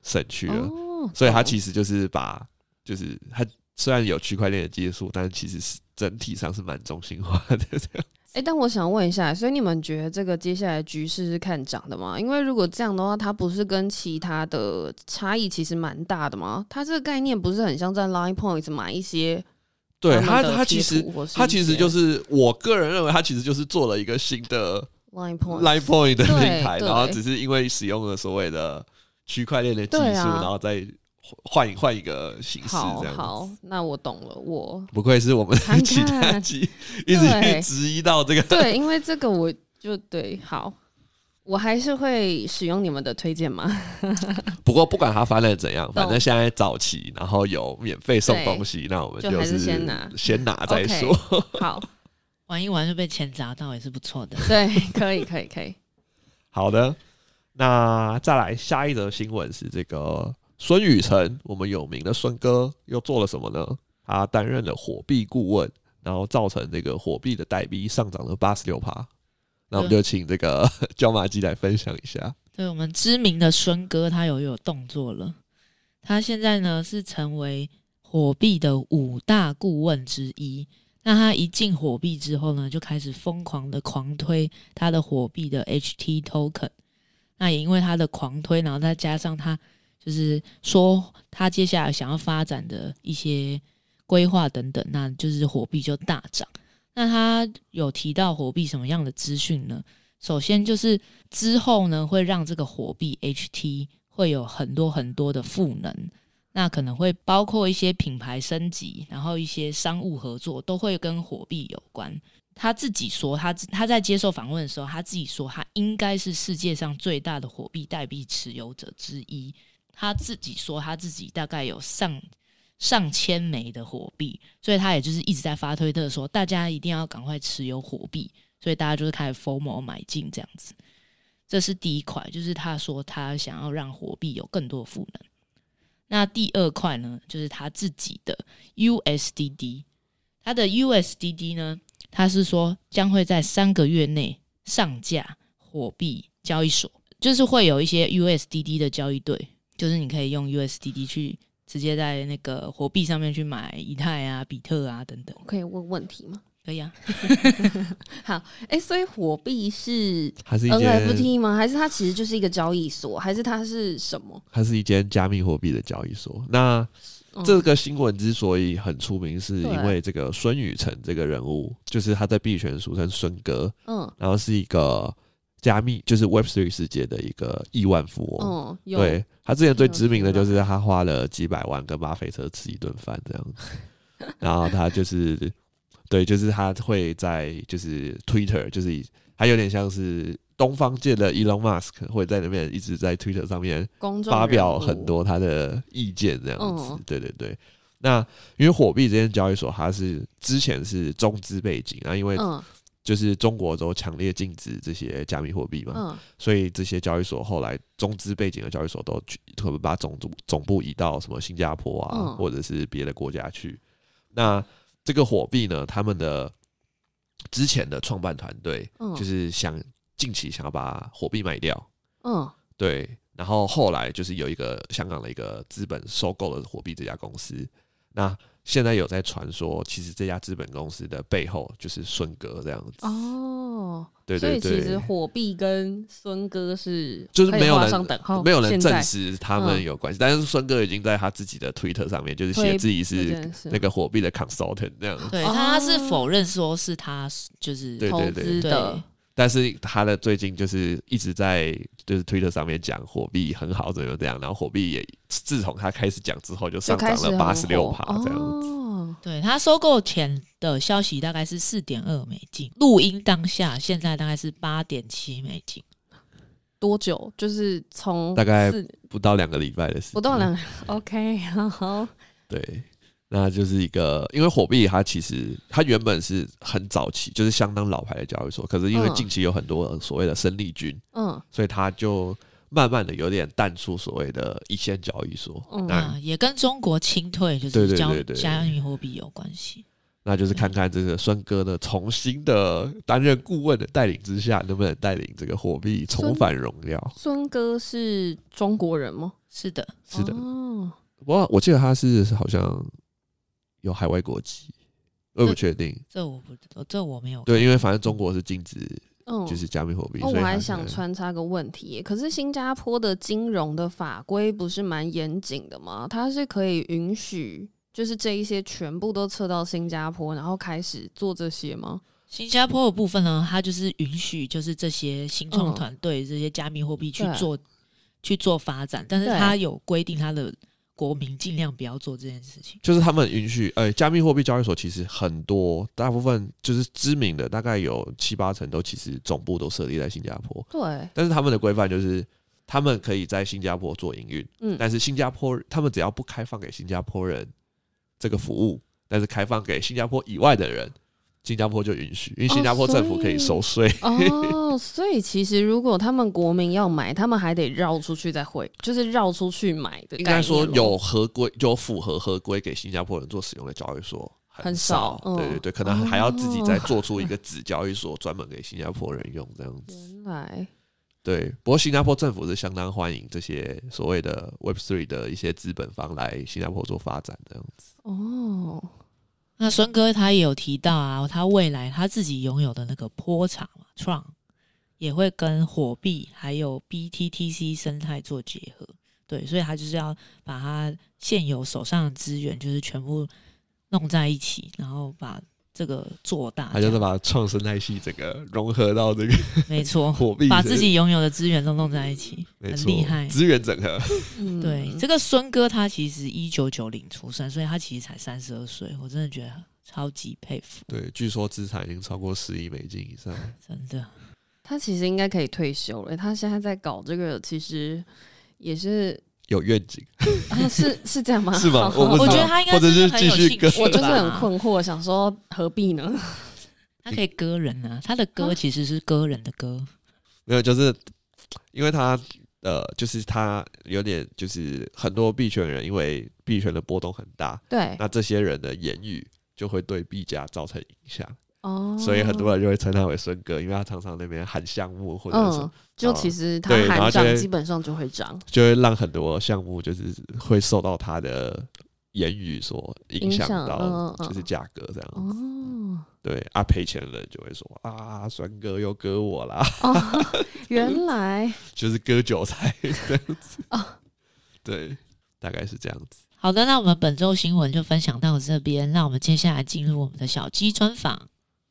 省去了。哦，所以它其实就是把，就是它虽然有区块链的技术，但其实是整体上是蛮中心化的这样。哎、欸，但我想问一下，所以你们觉得这个接下来局势是看涨的吗？因为如果这样的话，它不是跟其他的差异其实蛮大的吗？它这个概念不是很像在 Line Points 买一些？对它，它它其实它其实就是我个人认为，它其实就是做了一个新的 Line Point Line Point 的平台，然后只是因为使用了所谓的区块链的技术，啊、然后再。换一换一个形式，这样好，好，那我懂了。我不愧是我们看看其他集一直去质疑到这个，对，因为这个我就对，好，我还是会使用你们的推荐嘛。不过不管它翻了怎样，反正现在早期，然后有免费送东西，那我们就是先拿，先拿再说。okay, 好，玩一玩就被钱砸到也是不错的。对，可以，可以，可以。好的，那再来下一则新闻是这个。孙宇晨，我们有名的孙哥又做了什么呢？他担任了火币顾问，然后造成这个火币的代币上涨了八十六趴。那我们就请这个 椒麻鸡来分享一下。对，我们知名的孙哥，他有有动作了。他现在呢是成为火币的五大顾问之一。那他一进火币之后呢，就开始疯狂的狂推他的火币的 HT Token。那也因为他的狂推，然后再加上他。就是说，他接下来想要发展的一些规划等等，那就是火币就大涨。那他有提到火币什么样的资讯呢？首先就是之后呢，会让这个火币 HT 会有很多很多的赋能，那可能会包括一些品牌升级，然后一些商务合作都会跟火币有关。他自己说，他他在接受访问的时候，他自己说，他应该是世界上最大的火币代币持有者之一。他自己说，他自己大概有上上千枚的火币，所以他也就是一直在发推特说，大家一定要赶快持有火币，所以大家就是开始 FOMO 买进这样子。这是第一块，就是他说他想要让火币有更多赋能。那第二块呢，就是他自己的 USDD，他的 USDD 呢，他是说将会在三个月内上架火币交易所，就是会有一些 USDD 的交易对。就是你可以用 USDD 去直接在那个货币上面去买以太啊、比特啊等等。可以问问题吗？可以啊。好，哎、欸，所以火币是还是 NFT 吗？还是它其实就是一个交易所？还是它是什么？它是一间加密货币的交易所。那、嗯、这个新闻之所以很出名，是因为这个孙宇晨这个人物，就是他在币圈俗称孙哥。嗯，然后是一个。加密就是 Web3 世界的一个亿万富翁，哦、对，他之前最知名的就是他花了几百万跟巴菲特吃一顿饭这样子，然后他就是对，就是他会在就是 Twitter，就是他有点像是东方界的 Elon Musk，会在那边一直在 Twitter 上面发表很多他的意见这样子，对对对。那因为火币这间交易所，它是之前是中资背景啊，因为。就是中国都强烈禁止这些加密货币嘛，嗯，所以这些交易所后来中资背景的交易所都特别把总部总部移到什么新加坡啊，嗯，或者是别的国家去。那这个货币呢，他们的之前的创办团队就是想近期想要把货币卖掉，嗯，对，然后后来就是有一个香港的一个资本收购了货币这家公司，那。现在有在传说，其实这家资本公司的背后就是孙哥这样子。哦，对对对，所以其实火币跟孙哥是就是没有人没有人证在。实他们有关系，但是孙哥已经在他自己的推特上面就是写自己是那个火币的 consultant 这样。子，对，他是否认说是他就是投资的。但是他的最近就是一直在就是推特上面讲火币很好怎么这样，然后火币也自从他开始讲之后就上涨了八十六趴这样子。哦、对，他收购前的消息大概是四点二美金，录音当下现在大概是八点七美金。多久？就是从大概不到两个礼拜的时间，不到两 OK 好。对。那就是一个，因为火币它其实它原本是很早期，就是相当老牌的交易所，可是因为近期有很多所谓的生力军，嗯，所以它就慢慢的有点淡出所谓的一线交易所，嗯，那也跟中国清退就是交加密货币有关系。那就是看看这个孙哥呢，重新的担任顾问的带领之下，能不能带领这个火币重返荣耀？孙哥是中国人吗？是的，是的。哦，不过我记得他是好像有海外国籍，我不确定。这我不知道，这我没有。对，因为反正中国是禁止，就是加密货币。哦，我还想穿插个问题，可是新加坡的金融的法规不是蛮严谨的吗？它是可以允许。就是这一些全部都撤到新加坡，然后开始做这些吗？新加坡的部分呢，它就是允许，就是这些新创团队、这些加密货币去做去做发展，但是它有规定，它的国民尽量不要做这件事情。就是他们允许，呃，加密货币交易所其实很多，大部分就是知名的，大概有七八成都其实总部都设立在新加坡。对，但是他们的规范就是，他们可以在新加坡做营运，嗯，但是新加坡他们只要不开放给新加坡人。这个服务，但是开放给新加坡以外的人，新加坡就允许，因为新加坡政府可以收税。哦，所以其实如果他们国民要买，他们还得绕出去再汇，就是绕出去买的。应该说有合规，就符合合规给新加坡人做使用的交易所很少。很少对对对，可能还要自己再做出一个子交易所，专门给新加坡人用这样子。原来。对，不过新加坡政府是相当欢迎这些所谓的 Web Three 的一些资本方来新加坡做发展这样子。哦，那孙哥他也有提到啊，他未来他自己拥有的那个坡场嘛创也会跟火币还有 BTTC 生态做结合。对，所以他就是要把他现有手上的资源，就是全部弄在一起，然后把。这个做大，他就是把创生态系整个融合到这个，没错，火币把自己拥有的资源都弄在一起，很厉害，资源整合。对，这个孙哥他其实一九九零出生，所以他其实才三十二岁，我真的觉得超级佩服。对，据说资产已经超过十亿美金以上，真的。他其实应该可以退休了，他现在在搞这个，其实也是。有愿景啊？是是这样吗？是吗？我我觉得他应该是很有兴趣，我就是很困惑，想说何必呢？他可以割人啊，他的割其实是割人的割，没有，就是因为他呃，就是他有点就是很多币圈人，因为币圈的波动很大，对，那这些人的言语就会对币价造成影响。哦，所以很多人就会称他为孙哥，因为他常常那边喊项目或者是、嗯，就其实他喊涨，基本上就会涨，就会让很多项目就是会受到他的言语所影响到，就是价格这样子。哦，对啊，赔钱的人就会说啊，孙哥又割我啦。哦，原来 就是割韭菜 这样子啊。对，大概是这样子。好的，那我们本周新闻就分享到这边，那我们接下来进入我们的小鸡专访。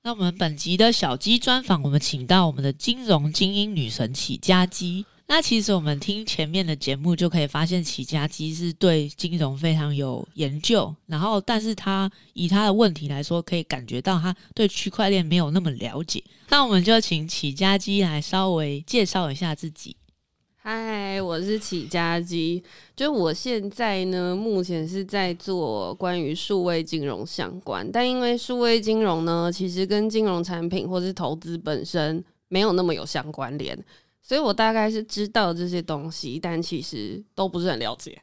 那我们本集的小鸡专访，我们请到我们的金融精英女神起家鸡。那其实我们听前面的节目就可以发现，起家鸡是对金融非常有研究。然后，但是他以他的问题来说，可以感觉到他对区块链没有那么了解。那我们就请起家鸡来稍微介绍一下自己。嗨，我是起家机。就我现在呢，目前是在做关于数位金融相关，但因为数位金融呢，其实跟金融产品或是投资本身没有那么有相关联，所以我大概是知道这些东西，但其实都不是很了解。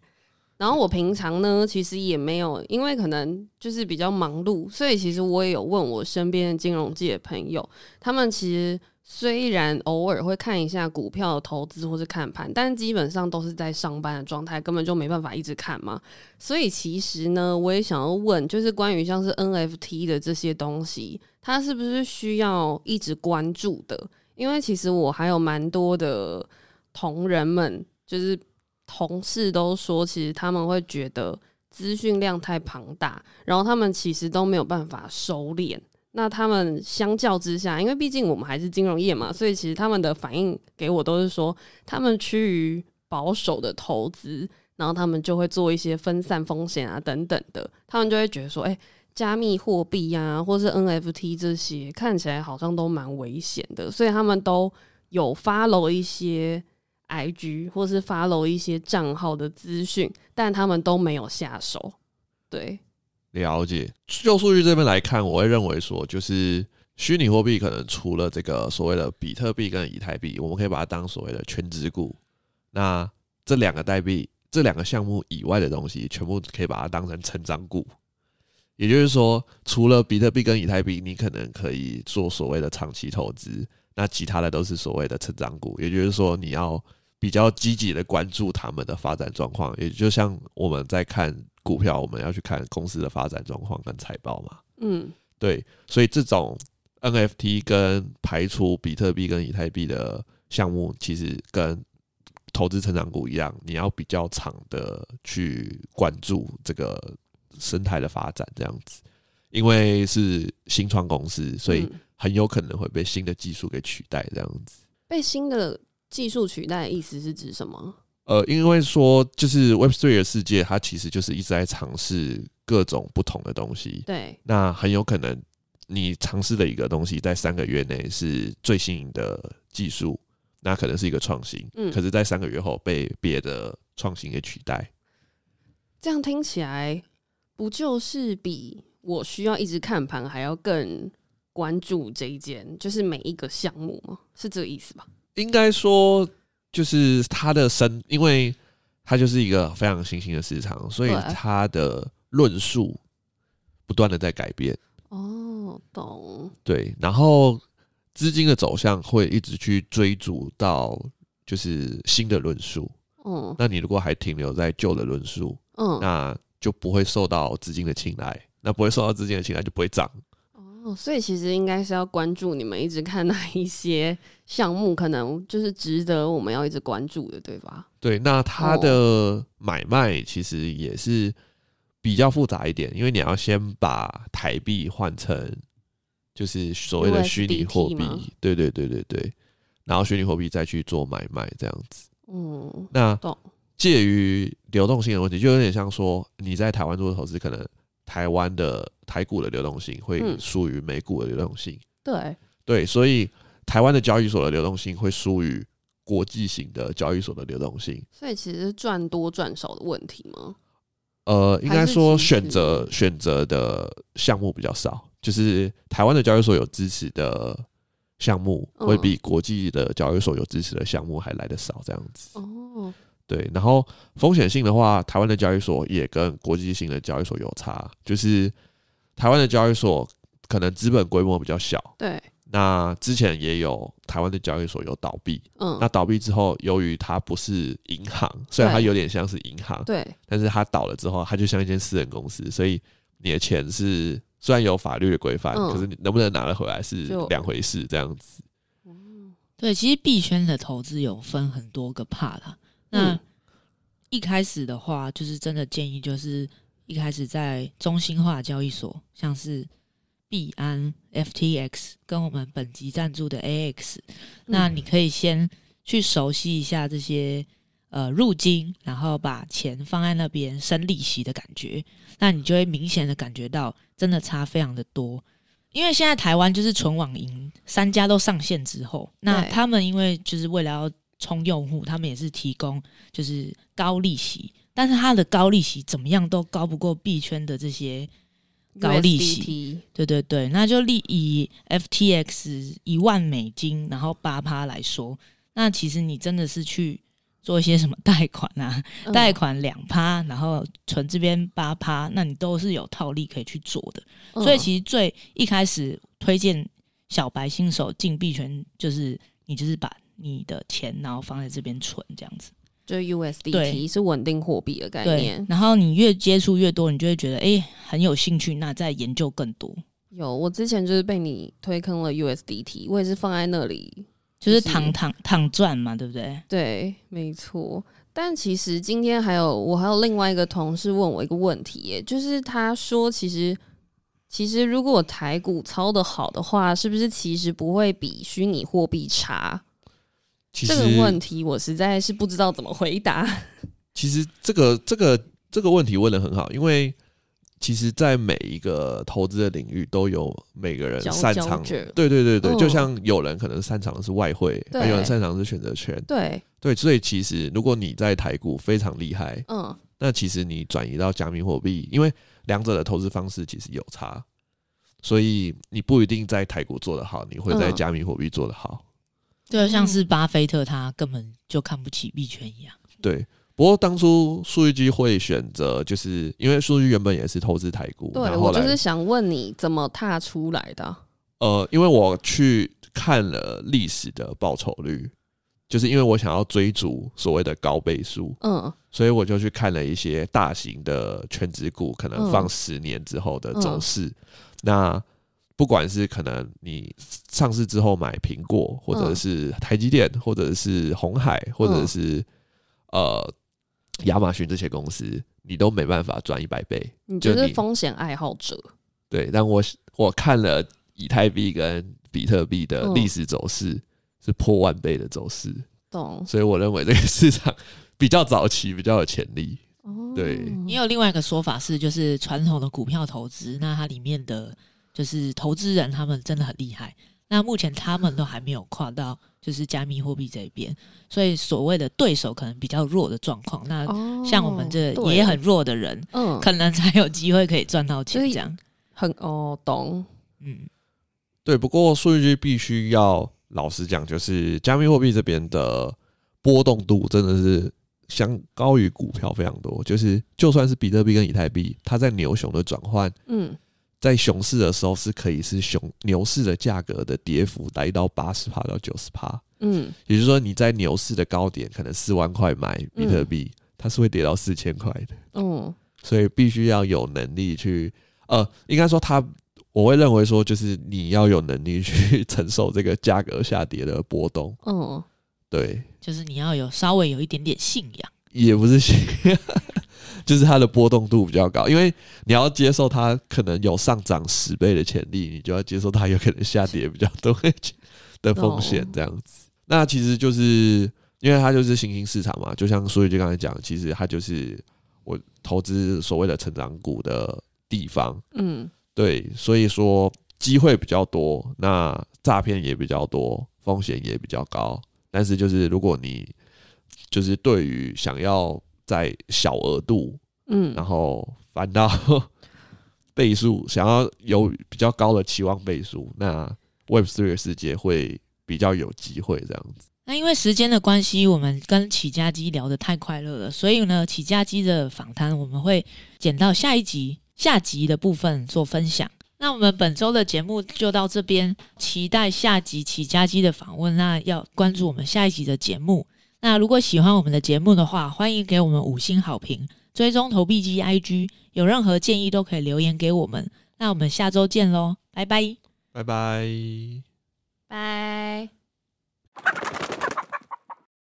然后我平常呢，其实也没有，因为可能就是比较忙碌，所以其实我也有问我身边的金融界的朋友，他们其实。虽然偶尔会看一下股票投资或是看盘，但基本上都是在上班的状态，根本就没办法一直看嘛。所以其实呢，我也想要问，就是关于像是 NFT 的这些东西，它是不是需要一直关注的？因为其实我还有蛮多的同仁们，就是同事都说，其实他们会觉得资讯量太庞大，然后他们其实都没有办法收敛。那他们相较之下，因为毕竟我们还是金融业嘛，所以其实他们的反应给我都是说，他们趋于保守的投资，然后他们就会做一些分散风险啊等等的，他们就会觉得说，哎、加密货币呀，或是 NFT 这些看起来好像都蛮危险的，所以他们都有 follow 一些 IG 或是 follow 一些账号的资讯，但他们都没有下手，对。了解。就数据这边来看，我会认为说，就是虚拟货币可能除了这个所谓的比特币跟以太币，我们可以把它当所谓的全值股。那这两个代币、这两个项目以外的东西，全部可以把它当成成长股。也就是说，除了比特币跟以太币，你可能可以做所谓的长期投资，那其他的都是所谓的成长股。也就是说，你要比较积极的关注他们的发展状况，也就像我们在看。股票我们要去看公司的发展状况跟财报嘛，嗯，对，所以这种 NFT 跟排除比特币跟以太币的项目，其实跟投资成长股一样，你要比较长的去关注这个生态的发展，这样子，因为是新创公司，所以很有可能会被新的技术给取代，这样子。被新的技术取代的意思是指什么？呃，因为说就是 Web3 的世界，它其实就是一直在尝试各种不同的东西。对，那很有可能你尝试的一个东西，在三个月内是最新颖的技术，那可能是一个创新。嗯，可是，在三个月后被别的创新给取代。这样听起来，不就是比我需要一直看盘还要更关注这一件，就是每一个项目吗？是这个意思吧？应该说。就是它的生，因为它就是一个非常新兴的市场，所以它的论述不断的在改变。哦，懂。对，然后资金的走向会一直去追逐到就是新的论述。嗯，那你如果还停留在旧的论述，嗯，那就不会受到资金的青睐，那不会受到资金的青睐就不会涨。哦，所以其实应该是要关注你们一直看哪一些项目，可能就是值得我们要一直关注的，对吧？对，那它的买卖其实也是比较复杂一点，因为你要先把台币换成就是所谓的虚拟货币，对对对对对，然后虚拟货币再去做买卖这样子。嗯，那介于流动性的问题，就有点像说你在台湾做的投资可能。台湾的台股的流动性会输于美股的流动性，嗯、对对，所以台湾的交易所的流动性会输于国际型的交易所的流动性。所以其实赚多赚少的问题吗？呃，应该说选择选择的项目比较少，就是台湾的交易所有支持的项目会比国际的交易所有支持的项目还来得少，这样子。哦。对，然后风险性的话，台湾的交易所也跟国际性的交易所有差，就是台湾的交易所可能资本规模比较小。对，那之前也有台湾的交易所有倒闭，嗯，那倒闭之后，由于它不是银行，虽然它有点像是银行，对，但是它倒了之后，它就像一间私人公司，所以你的钱是虽然有法律的规范，嗯，可是你能不能拿得回来是两回事，这样子。嗯，对，其实币圈的投资有分很多个 part 啦。那一开始的话，就是真的建议，就是一开始在中心化交易所，像是币安、FTX 跟我们本集赞助的 AX，那你可以先去熟悉一下这些呃入金，然后把钱放在那边生利息的感觉，那你就会明显的感觉到真的差非常的多。因为现在台湾就是纯网银三家都上线之后，那他们因为就是为了要充用户，他们也是提供就是高利息，但是它的高利息怎么样都高不过币圈的这些高利息。对对对，那就利以 FTX 一万美金，然后八趴来说，那其实你真的是去做一些什么贷款啊，贷款两趴，然后存这边八趴，那你都是有套利可以去做的。所以其实最一开始推荐小白新手进币圈，就是你就是把。你的钱，然后放在这边存，这样子，就 USDT 是稳定货币的概念。然后你越接触越多，你就会觉得哎、欸，很有兴趣，那再研究更多。有，我之前就是被你推坑了 USDT，我也是放在那里，就是躺躺躺赚嘛，对不对？对，没错。但其实今天还有我还有另外一个同事问我一个问题，耶，就是他说，其实其实如果台股操的好的话，是不是其实不会比虚拟货币差？其实这个问题我实在是不知道怎么回答。其实这个这个这个问题问的很好，因为其实，在每一个投资的领域都有每个人擅长。对对对对，就像有人可能擅长的是外汇，有人擅长的是选择权。对对，所以其实如果你在台股非常厉害，嗯，那其实你转移到加密货币，因为两者的投资方式其实有差，所以你不一定在台股做得好，你会在加密货币做得好。就像是巴菲特他根本就看不起币圈一样。对，不过当初数据机会选择，就是因为数据原本也是投资台股。对，我就是想问你怎么踏出来的？呃，因为我去看了历史的报酬率，就是因为我想要追逐所谓的高倍数，嗯，所以我就去看了一些大型的全职股，可能放十年之后的走势。嗯、那不管是可能你上市之后买苹果，或者是台积电，或者是红海，或者是、嗯、呃亚马逊这些公司，你都没办法赚一百倍。你就是风险爱好者。对，但我我看了。以太币跟比特币的历史走势是破万倍的走势，懂？所以我认为这个市场比较早期，比较有潜力。对，也有另外一个说法是，就是传统的股票投资，那它里面的就是投资人他们真的很厉害。那目前他们都还没有跨到就是加密货币这一边，所以所谓的对手可能比较弱的状况。那像我们这也很弱的人，嗯，可能才有机会可以赚到钱。这样很哦，懂？嗯。对，不过数据必须要老实讲，就是加密货币这边的波动度真的是相高于股票非常多。就是就算是比特币跟以太币，它在牛熊的转换，嗯，在熊市的时候是可以是熊牛市的价格的跌幅来到八十帕到九十帕，嗯，也就是说你在牛市的高点可能四万块买比特币，它是会跌到四千块的，嗯，所以必须要有能力去，呃，应该说它。我会认为说，就是你要有能力去 承受这个价格下跌的波动。嗯，对，就是你要有稍微有一点点信仰，也不是信仰，就是它的波动度比较高，因为你要接受它可能有上涨十倍的潜力，你就要接受它有可能下跌比较多的风险，这样子。那其实就是因为它就是新兴市场嘛，就像苏以就刚才讲，其实它就是我投资所谓的成长股的地方。嗯。对，所以说机会比较多，那诈骗也比较多，风险也比较高。但是就是如果你就是对于想要在小额度，嗯，然后翻到倍数，想要有比较高的期望倍数，那 Web Three 的世界会比较有机会这样子。那因为时间的关系，我们跟起家机聊得太快乐了，所以呢，起家机的访谈我们会剪到下一集。下集的部分做分享，那我们本周的节目就到这边，期待下集起家机的访问。那要关注我们下一集的节目。那如果喜欢我们的节目的话，欢迎给我们五星好评，追踪投币机 IG，有任何建议都可以留言给我们。那我们下周见喽，拜拜，拜拜，拜。